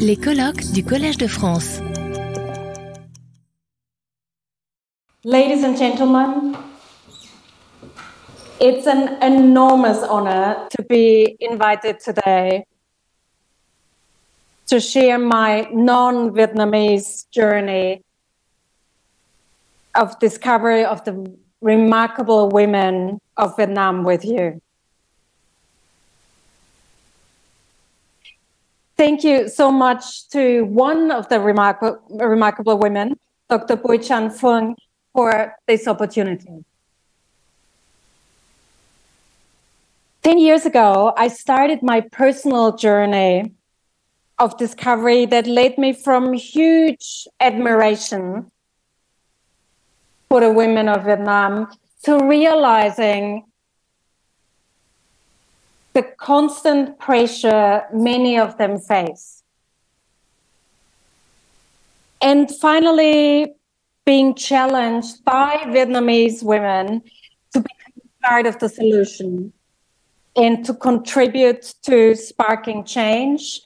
Les colloques du Collège de France. Ladies and gentlemen, it's an enormous honor to be invited today to share my non Vietnamese journey of discovery of the remarkable women of Vietnam with you. Thank you so much to one of the remarkable, remarkable women, Dr. Bui Chan Fung, for this opportunity. 10 years ago, I started my personal journey of discovery that led me from huge admiration for the women of Vietnam to realizing the constant pressure many of them face. And finally, being challenged by Vietnamese women to become part of the solution and to contribute to sparking change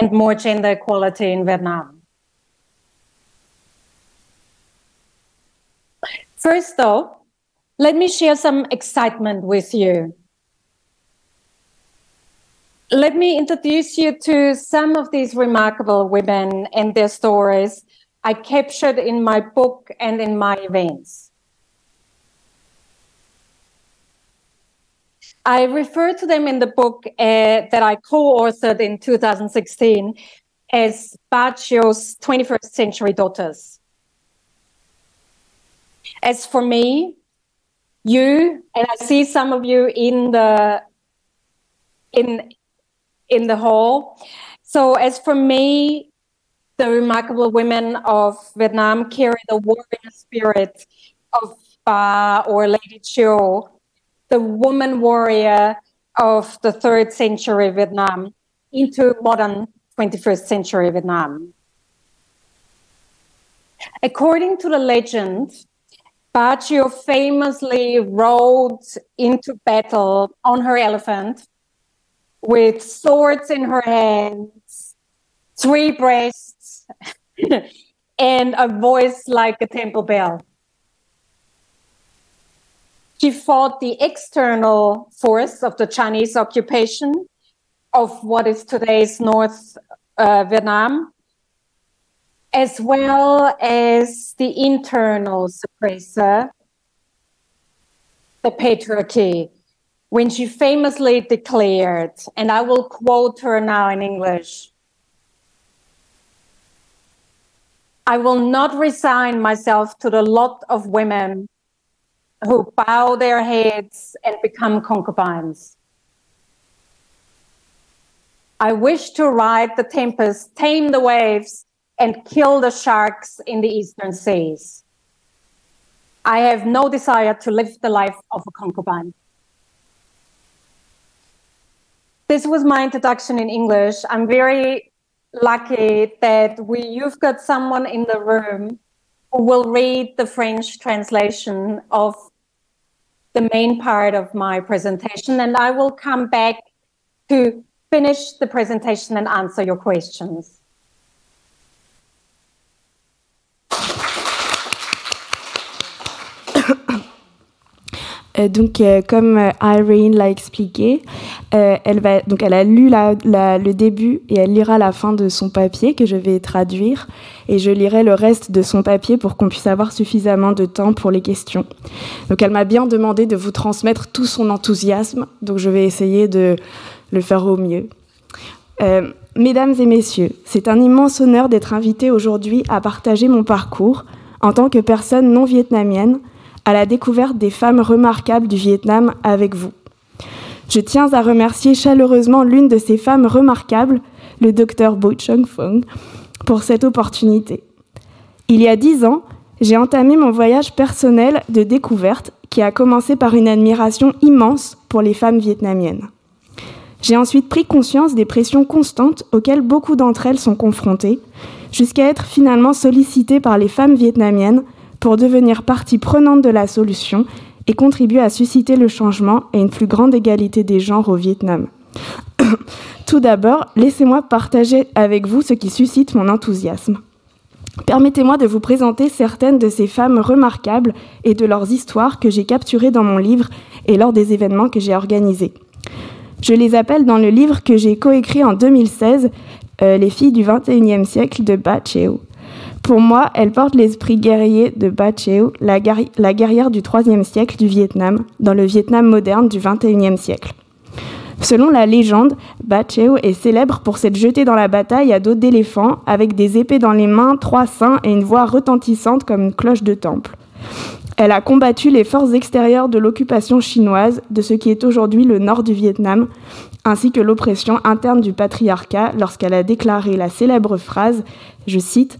and more gender equality in Vietnam. First, though, let me share some excitement with you. Let me introduce you to some of these remarkable women and their stories I captured in my book and in my events. I refer to them in the book uh, that I co authored in 2016 as Bacio's 21st Century Daughters. As for me, you and I see some of you in the in in the hall. So as for me, the remarkable women of Vietnam carry the warrior spirit of Ba or Lady Chiu, the woman warrior of the third century Vietnam into modern 21st century Vietnam. According to the legend, Baccio famously rode into battle on her elephant with swords in her hands, three breasts, and a voice like a temple bell. She fought the external force of the Chinese occupation of what is today's North uh, Vietnam, as well as the internal suppressor, the patriarchy, when she famously declared, and I will quote her now in English I will not resign myself to the lot of women who bow their heads and become concubines. I wish to ride the tempest, tame the waves, and kill the sharks in the eastern seas. I have no desire to live the life of a concubine. This was my introduction in English. I'm very lucky that we you've got someone in the room who will read the French translation of the main part of my presentation and I will come back to finish the presentation and answer your questions. Donc, euh, comme euh, Irene l'a expliqué, elle, va, donc elle a lu le début et elle lira la fin de son papier que je vais traduire et je lirai le reste de son papier pour qu'on puisse avoir suffisamment de temps pour les questions. Donc, elle m'a bien demandé de vous transmettre tout son enthousiasme, donc je vais essayer de le faire au mieux. mesdames et messieurs, c'est un immense honneur d'être invité aujourd'hui à partager mon parcours en tant que personne non vietnamienne à la découverte des femmes remarquables du Vietnam avec vous. Je tiens à remercier chaleureusement l'une de ces femmes remarquables, le docteur Bo Chung Fong, pour cette opportunité. Il y a dix ans, j'ai entamé mon voyage personnel de découverte qui a commencé par une admiration immense pour les femmes vietnamiennes. J'ai ensuite pris conscience des pressions constantes auxquelles beaucoup d'entre elles sont confrontées, jusqu'à être finalement sollicitées par les femmes vietnamiennes pour devenir partie prenante de la solution et contribuer à susciter le changement et une plus grande égalité des genres au Vietnam. Tout d'abord, laissez-moi partager avec vous ce qui suscite mon enthousiasme. Permettez-moi de vous présenter certaines de ces femmes remarquables et de leurs histoires que j'ai capturées dans mon livre et lors des événements que j'ai organisés. Je les appelle dans le livre que j'ai coécrit en 2016, euh, Les filles du 21e siècle de Ba Cheo. Pour moi, elles portent l'esprit guerrier de Ba Cheo, la, guerrière du 3e siècle du Vietnam, dans le Vietnam moderne du 21e siècle. Selon la légende, Bacheo est célèbre pour s'être jeté dans la bataille à dos d'éléphant, avec des épées dans les mains, trois seins et une voix retentissante comme une cloche de temple. Elle a combattu les forces extérieures de l'occupation chinoise de ce qui est aujourd'hui le nord du Vietnam, ainsi que l'oppression interne du patriarcat lorsqu'elle a déclaré la célèbre phrase, je cite,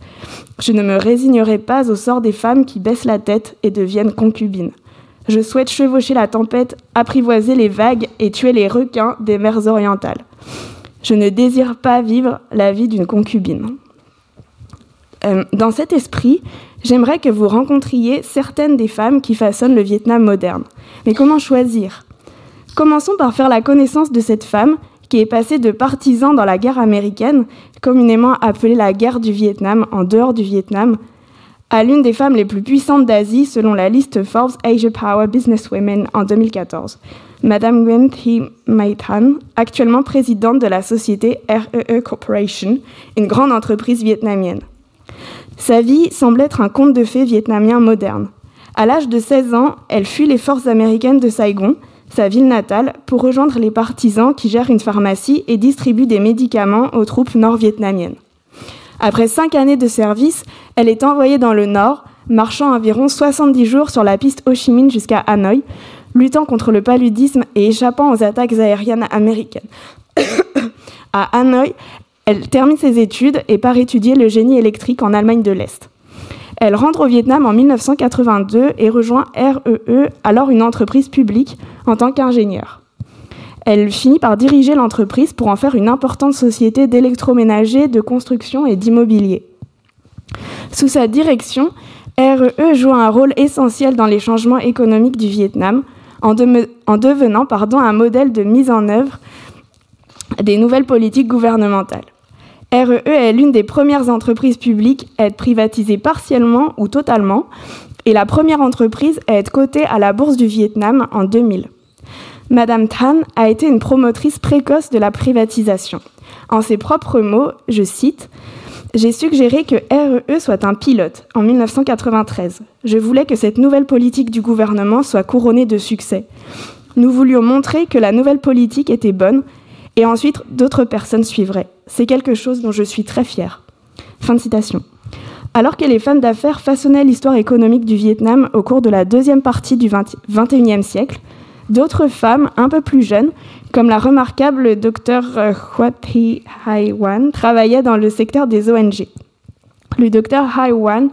Je ne me résignerai pas au sort des femmes qui baissent la tête et deviennent concubines. Je souhaite chevaucher la tempête, apprivoiser les vagues et tuer les requins des mers orientales. Je ne désire pas vivre la vie d'une concubine. Euh, dans cet esprit, j'aimerais que vous rencontriez certaines des femmes qui façonnent le Vietnam moderne. Mais comment choisir? Commençons par faire la connaissance de cette femme qui est passée de partisan dans la guerre américaine, communément appelée la guerre du Vietnam en dehors du Vietnam, à l'une des femmes les plus puissantes d'Asie selon la liste Forbes Asia Power Business Women en 2014, Madame Nguyen Thi Mai Thanh, actuellement présidente de la société REE e Corporation, une grande entreprise vietnamienne. Sa vie semble être un conte de fées vietnamien moderne. À l'âge de 16 ans, elle fuit les forces américaines de Saigon, sa ville natale, pour rejoindre les partisans qui gèrent une pharmacie et distribuent des médicaments aux troupes nord-vietnamiennes. Après cinq années de service, elle est envoyée dans le nord, marchant environ 70 jours sur la piste Ho Chi Minh jusqu'à Hanoï, luttant contre le paludisme et échappant aux attaques aériennes américaines. à Hanoï, elle termine ses études et part étudier le génie électrique en Allemagne de l'Est. Elle rentre au Vietnam en 1982 et rejoint REE, e, alors une entreprise publique, en tant qu'ingénieure. Elle finit par diriger l'entreprise pour en faire une importante société d'électroménager, de construction et d'immobilier. Sous sa direction, REE e joue un rôle essentiel dans les changements économiques du Vietnam, en, devenant pardon, un modèle de mise en œuvre des nouvelles politiques gouvernementales. REE e est l'une des premières entreprises publiques à être privatisée partiellement ou totalement, et la première entreprise à être cotée à la bourse du Vietnam en 2000. Madame Tan a été une promotrice précoce de la privatisation. En ses propres mots, je cite, J'ai suggéré que REE e soit un pilote en 1993. Je voulais que cette nouvelle politique du gouvernement soit couronnée de succès. Nous voulions montrer que la nouvelle politique était bonne et ensuite d'autres personnes suivraient. C'est quelque chose dont je suis très fière. Fin de citation. Alors que les femmes d'affaires façonnaient l'histoire économique du Vietnam au cours de la deuxième partie du XXIe siècle, D'autres femmes, un peu plus jeunes, comme la remarquable docteur Hua Thi Hai Wan, travaillaient dans le secteur des ONG. Le docteur Hai Wan,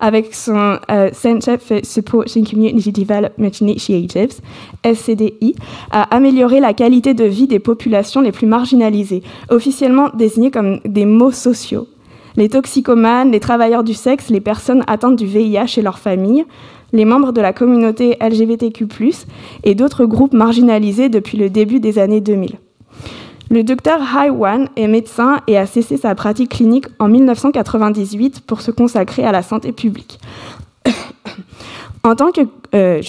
avec son euh, Center for Supporting Community Development Initiatives, SCDI, a amélioré la qualité de vie des populations les plus marginalisées, officiellement désignées comme des maux sociaux. Les toxicomanes, les travailleurs du sexe, les personnes atteintes du VIH et leurs familles, les membres de la communauté LGBTQ, et d'autres groupes marginalisés depuis le début des années 2000. Le docteur Hai Wan est médecin et a cessé sa pratique clinique en 1998 pour se consacrer à la santé publique. en tant que, euh,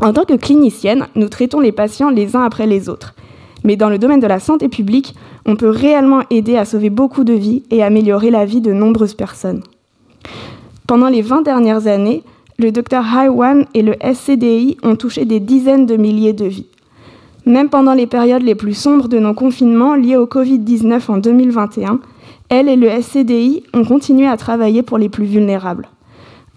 en tant que clinicienne, nous traitons les patients les uns après les autres. Mais dans le domaine de la santé publique, on peut réellement aider à sauver beaucoup de vies et améliorer la vie de nombreuses personnes. Pendant les 20 dernières années, le Dr Haiwan et le SCDI ont touché des dizaines de milliers de vies. Même pendant les périodes les plus sombres de nos confinements liés au Covid-19 en 2021, elle et le SCDI ont continué à travailler pour les plus vulnérables.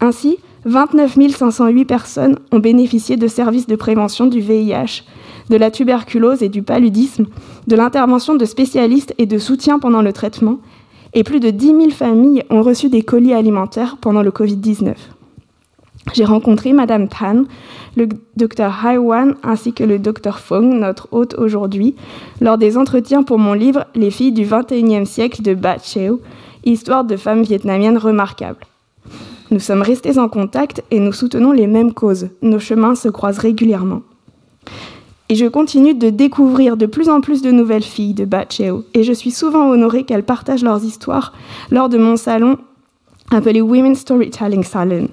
Ainsi, 29 508 personnes ont bénéficié de services de prévention du VIH, de la tuberculose et du paludisme, de l'intervention de spécialistes et de soutien pendant le traitement, et plus de 10 000 familles ont reçu des colis alimentaires pendant le Covid-19. J'ai rencontré Madame Tan, le docteur Haiwan ainsi que le docteur Fong, notre hôte aujourd'hui, lors des entretiens pour mon livre Les filles du XXIe siècle de Ba Cheo, histoire de femmes vietnamiennes remarquables. Nous sommes restés en contact et nous soutenons les mêmes causes. Nos chemins se croisent régulièrement. Et je continue de découvrir de plus en plus de nouvelles filles de Bacheo. Et je suis souvent honorée qu'elles partagent leurs histoires lors de mon salon appelé Women's Storytelling Salon.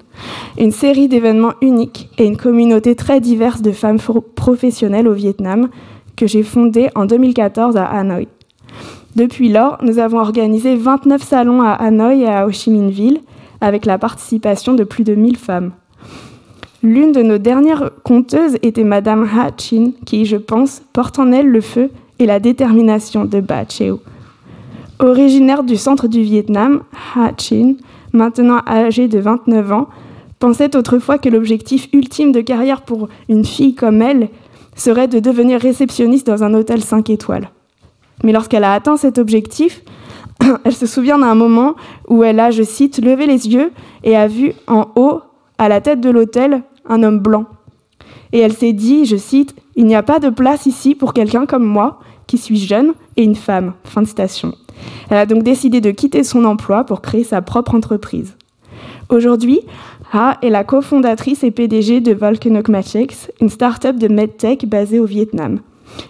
Une série d'événements uniques et une communauté très diverse de femmes professionnelles au Vietnam que j'ai fondée en 2014 à Hanoi. Depuis lors, nous avons organisé 29 salons à Hanoï et à Ho Chi Minh Ville avec la participation de plus de 1000 femmes. L'une de nos dernières conteuses était Madame Ha Chin, qui, je pense, porte en elle le feu et la détermination de Ba Cheo. Originaire du centre du Vietnam, Ha Chin, maintenant âgée de 29 ans, pensait autrefois que l'objectif ultime de carrière pour une fille comme elle serait de devenir réceptionniste dans un hôtel 5 étoiles. Mais lorsqu'elle a atteint cet objectif, elle se souvient d'un moment où elle a, je cite, levé les yeux et a vu en haut, à la tête de l'hôtel, un homme blanc. Et elle s'est dit, je cite, Il n'y a pas de place ici pour quelqu'un comme moi, qui suis jeune et une femme. Fin de citation. Elle a donc décidé de quitter son emploi pour créer sa propre entreprise. Aujourd'hui, Ha est la cofondatrice et PDG de Volcanogmatics, une start-up de medtech basée au Vietnam,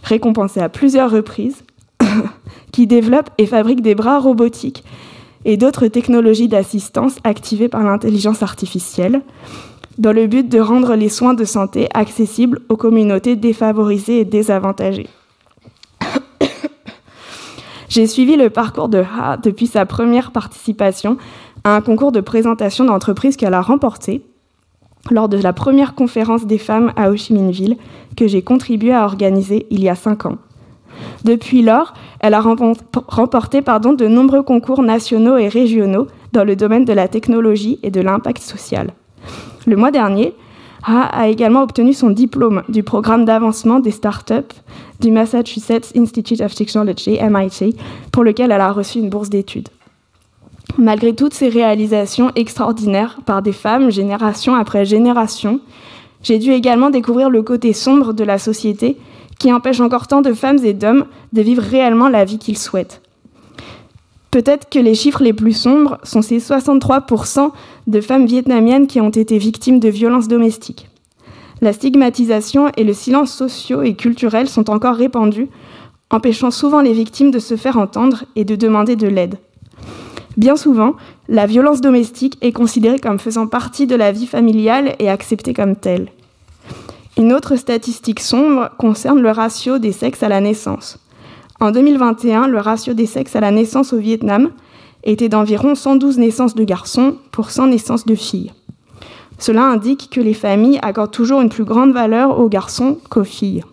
récompensée à plusieurs reprises, qui développe et fabrique des bras robotiques et d'autres technologies d'assistance activées par l'intelligence artificielle, dans le but de rendre les soins de santé accessibles aux communautés défavorisées et désavantagées. J'ai suivi le parcours de Ha depuis sa première participation à un concours de présentation d'entreprise qu'elle a remporté lors de la première conférence des femmes à Ho Chi Minh Ville que j'ai contribué à organiser il y a cinq ans. Depuis lors, elle a remporté pardon, de nombreux concours nationaux et régionaux dans le domaine de la technologie et de l'impact social. Le mois dernier, Ha a également obtenu son diplôme du programme d'avancement des startups du Massachusetts Institute of Technology, MIT, pour lequel elle a reçu une bourse d'études. Malgré toutes ces réalisations extraordinaires par des femmes, génération après génération, j'ai dû également découvrir le côté sombre de la société qui empêche encore tant de femmes et d'hommes de vivre réellement la vie qu'ils souhaitent. Peut-être que les chiffres les plus sombres sont ces 63% de femmes vietnamiennes qui ont été victimes de violences domestiques. La stigmatisation et le silence socio et culturel sont encore répandus, empêchant souvent les victimes de se faire entendre et de demander de l'aide. Bien souvent, la violence domestique est considérée comme faisant partie de la vie familiale et acceptée comme telle. Une autre statistique sombre concerne le ratio des sexes à la naissance. En 2021, le ratio des sexes à la naissance au Vietnam était d'environ 112 naissances de garçons pour 100 naissances de filles. Cela indique que les familles accordent toujours une plus grande valeur aux garçons qu'aux filles.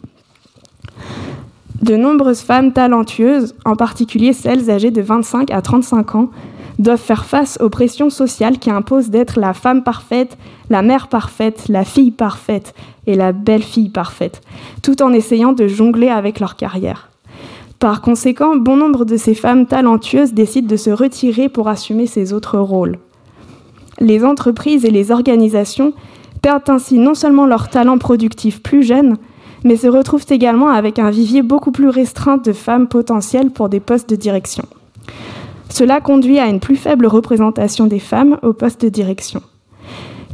De nombreuses femmes talentueuses, en particulier celles âgées de 25 à 35 ans, doivent faire face aux pressions sociales qui imposent d'être la femme parfaite, la mère parfaite, la fille parfaite et la belle-fille parfaite, tout en essayant de jongler avec leur carrière. Par conséquent, bon nombre de ces femmes talentueuses décident de se retirer pour assumer ces autres rôles. Les entreprises et les organisations perdent ainsi non seulement leur talent productif plus jeunes, mais se retrouvent également avec un vivier beaucoup plus restreint de femmes potentielles pour des postes de direction. Cela conduit à une plus faible représentation des femmes aux postes de direction.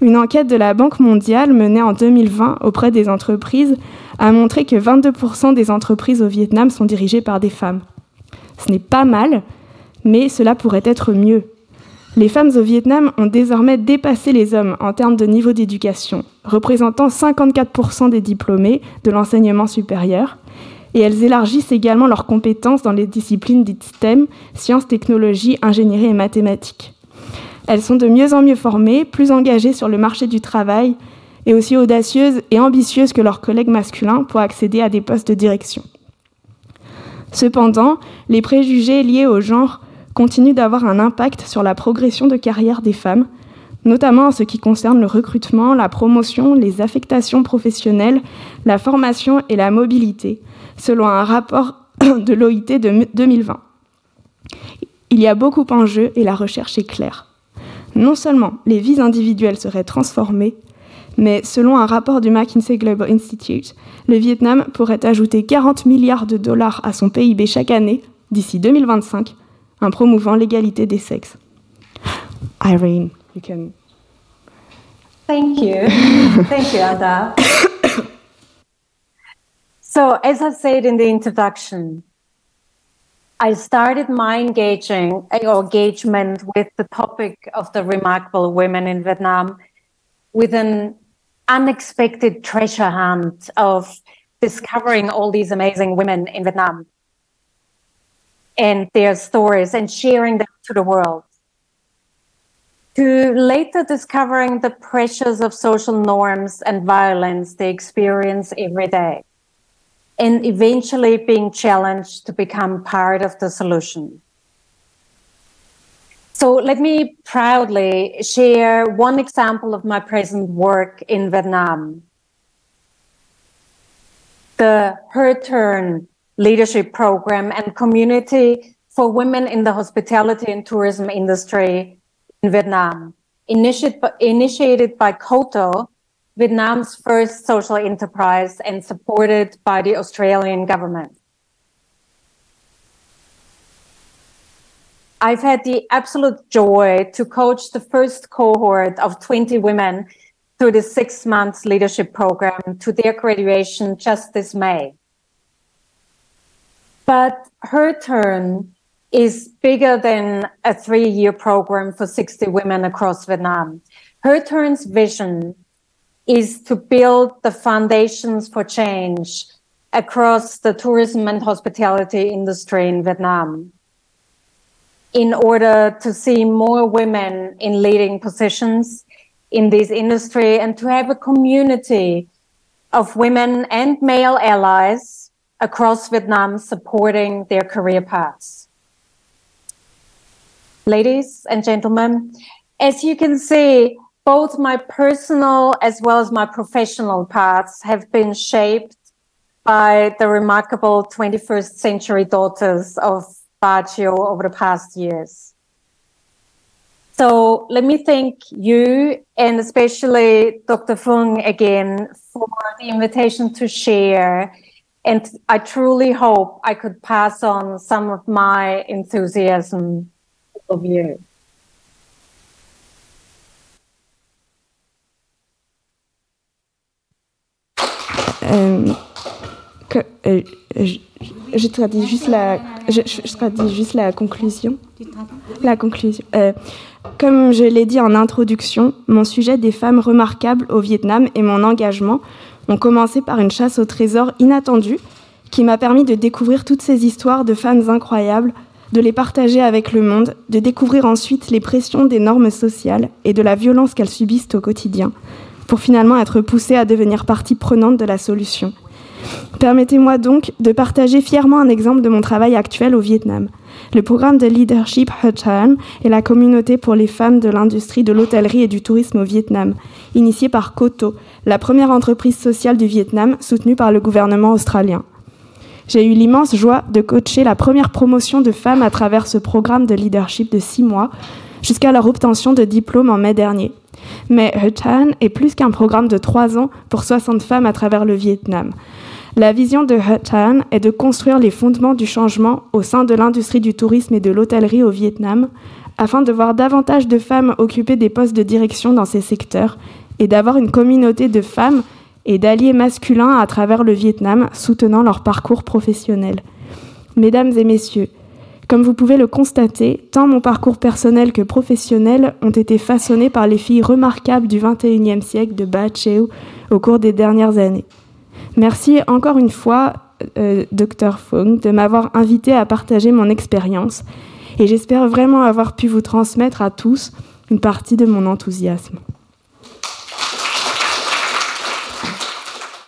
Une enquête de la Banque mondiale menée en 2020 auprès des entreprises a montré que 22% des entreprises au Vietnam sont dirigées par des femmes. Ce n'est pas mal, mais cela pourrait être mieux. Les femmes au Vietnam ont désormais dépassé les hommes en termes de niveau d'éducation, représentant 54% des diplômés de l'enseignement supérieur, et elles élargissent également leurs compétences dans les disciplines dites STEM, sciences, technologies, ingénierie et mathématiques. Elles sont de mieux en mieux formées, plus engagées sur le marché du travail et aussi audacieuses et ambitieuses que leurs collègues masculins pour accéder à des postes de direction. Cependant, les préjugés liés au genre continuent d'avoir un impact sur la progression de carrière des femmes, notamment en ce qui concerne le recrutement, la promotion, les affectations professionnelles, la formation et la mobilité, selon un rapport de l'OIT de 2020. Il y a beaucoup en jeu et la recherche est claire. Non seulement les vies individuelles seraient transformées, mais selon un rapport du McKinsey Global Institute, le Vietnam pourrait ajouter 40 milliards de dollars à son PIB chaque année d'ici 2025 en promouvant l'égalité des sexes. Irene, you can. Thank you. Thank you, Ada. So as I said in the introduction, I started my engaging or engagement with the topic of the remarkable women in Vietnam with an unexpected treasure hunt of discovering all these amazing women in Vietnam and their stories and sharing them to the world. To later discovering the pressures of social norms and violence they experience every day, and eventually being challenged to become part of the solution. So let me proudly share one example of my present work in Vietnam. The Her Turn leadership program and community for women in the hospitality and tourism industry in Vietnam, initiated, by Koto, Vietnam's first social enterprise and supported by the Australian government. I've had the absolute joy to coach the first cohort of 20 women through the six months leadership program to their graduation just this May. But her turn is bigger than a three year program for 60 women across Vietnam. Her turn's vision is to build the foundations for change across the tourism and hospitality industry in Vietnam in order to see more women in leading positions in this industry and to have a community of women and male allies across Vietnam supporting their career paths. Ladies and gentlemen, as you can see, both my personal as well as my professional paths have been shaped by the remarkable 21st century daughters of Baggio over the past years. So let me thank you and especially Dr. Fung again for the invitation to share. And I truly hope I could pass on some of my enthusiasm of you. Euh, que, euh, je, je, traduis juste la, je, je, traduis juste la conclusion. La conclusion. Euh, comme je l'ai dit en introduction, mon sujet des femmes remarquables au Vietnam et mon engagement ont commencé par une chasse au trésor inattendue qui m'a permis de découvrir toutes ces histoires de femmes incroyables, de les partager avec le monde, de découvrir ensuite les pressions des normes sociales et de la violence qu'elles subissent au quotidien, pour finalement être poussées à devenir partie prenante de la solution. Permettez-moi donc de partager fièrement un exemple de mon travail actuel au Vietnam. Le programme de leadership Huchan est la communauté pour les femmes de l'industrie de l'hôtellerie et du tourisme au Vietnam, initiée par Koto, la première entreprise sociale du Vietnam soutenue par le gouvernement australien. J'ai eu l'immense joie de coacher la première promotion de femmes à travers ce programme de leadership de six mois, jusqu'à leur obtention de diplôme en mai dernier. Mais Huchan est plus qu'un programme de trois ans pour 60 femmes à travers le Vietnam. La vision de Hutan est de construire les fondements du changement au sein de l'industrie du tourisme et de l'hôtellerie au Vietnam, afin de voir davantage de femmes occuper des postes de direction dans ces secteurs et d'avoir une communauté de femmes et d'alliés masculins à travers le Vietnam soutenant leur parcours professionnel. Mesdames et messieurs, comme vous pouvez le constater, tant mon parcours personnel que professionnel ont été façonnés par les filles remarquables du XXIe siècle de Ba Cheu au cours des dernières années. Merci encore une fois, euh, Dr Fung, de m'avoir invité à partager mon expérience et j'espère vraiment avoir pu vous transmettre à tous une partie de mon enthousiasme.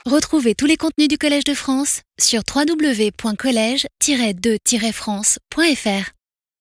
Retrouvez tous les contenus du Collège de France sur www.colège-2-france.fr.